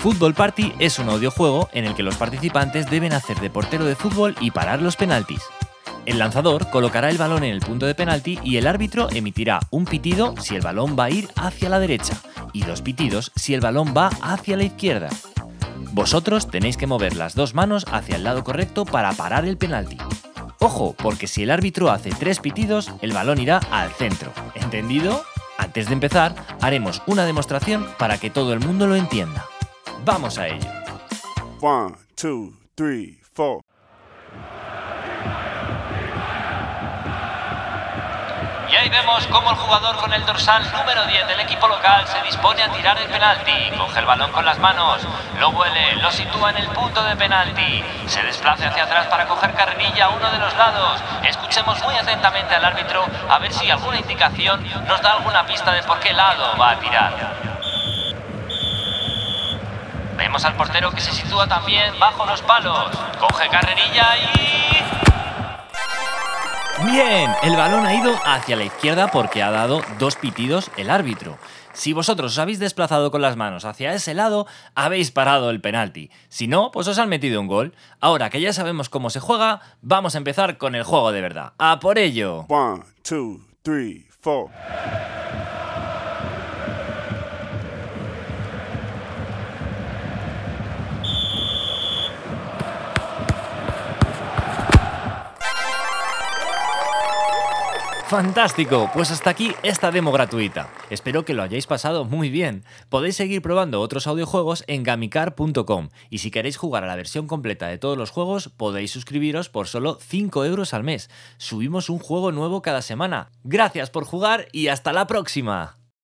Football Party es un audiojuego en el que los participantes deben hacer de portero de fútbol y parar los penaltis. El lanzador colocará el balón en el punto de penalti y el árbitro emitirá un pitido si el balón va a ir hacia la derecha y dos pitidos si el balón va hacia la izquierda. Vosotros tenéis que mover las dos manos hacia el lado correcto para parar el penalti. Ojo, porque si el árbitro hace tres pitidos, el balón irá al centro. ¿Entendido? Antes de empezar, haremos una demostración para que todo el mundo lo entienda. Vamos a ello. One, two, three, four. Y ahí vemos cómo el jugador con el dorsal número 10 del equipo local se dispone a tirar el penalti. Coge el balón con las manos, lo huele, lo sitúa en el punto de penalti. Se desplaza hacia atrás para coger carrerilla a uno de los lados. Escuchemos muy atentamente al árbitro a ver si alguna indicación nos da alguna pista de por qué lado va a tirar. Vemos al portero que se sitúa también bajo los palos. Coge carrerilla y... Bien, el balón ha ido hacia la izquierda porque ha dado dos pitidos el árbitro. Si vosotros os habéis desplazado con las manos hacia ese lado, habéis parado el penalti. Si no, pues os han metido un gol. Ahora que ya sabemos cómo se juega, vamos a empezar con el juego de verdad. ¡A por ello! One, two, three, four. Fantástico, pues hasta aquí esta demo gratuita. Espero que lo hayáis pasado muy bien. Podéis seguir probando otros audiojuegos en gamicar.com y si queréis jugar a la versión completa de todos los juegos podéis suscribiros por solo 5 euros al mes. Subimos un juego nuevo cada semana. Gracias por jugar y hasta la próxima.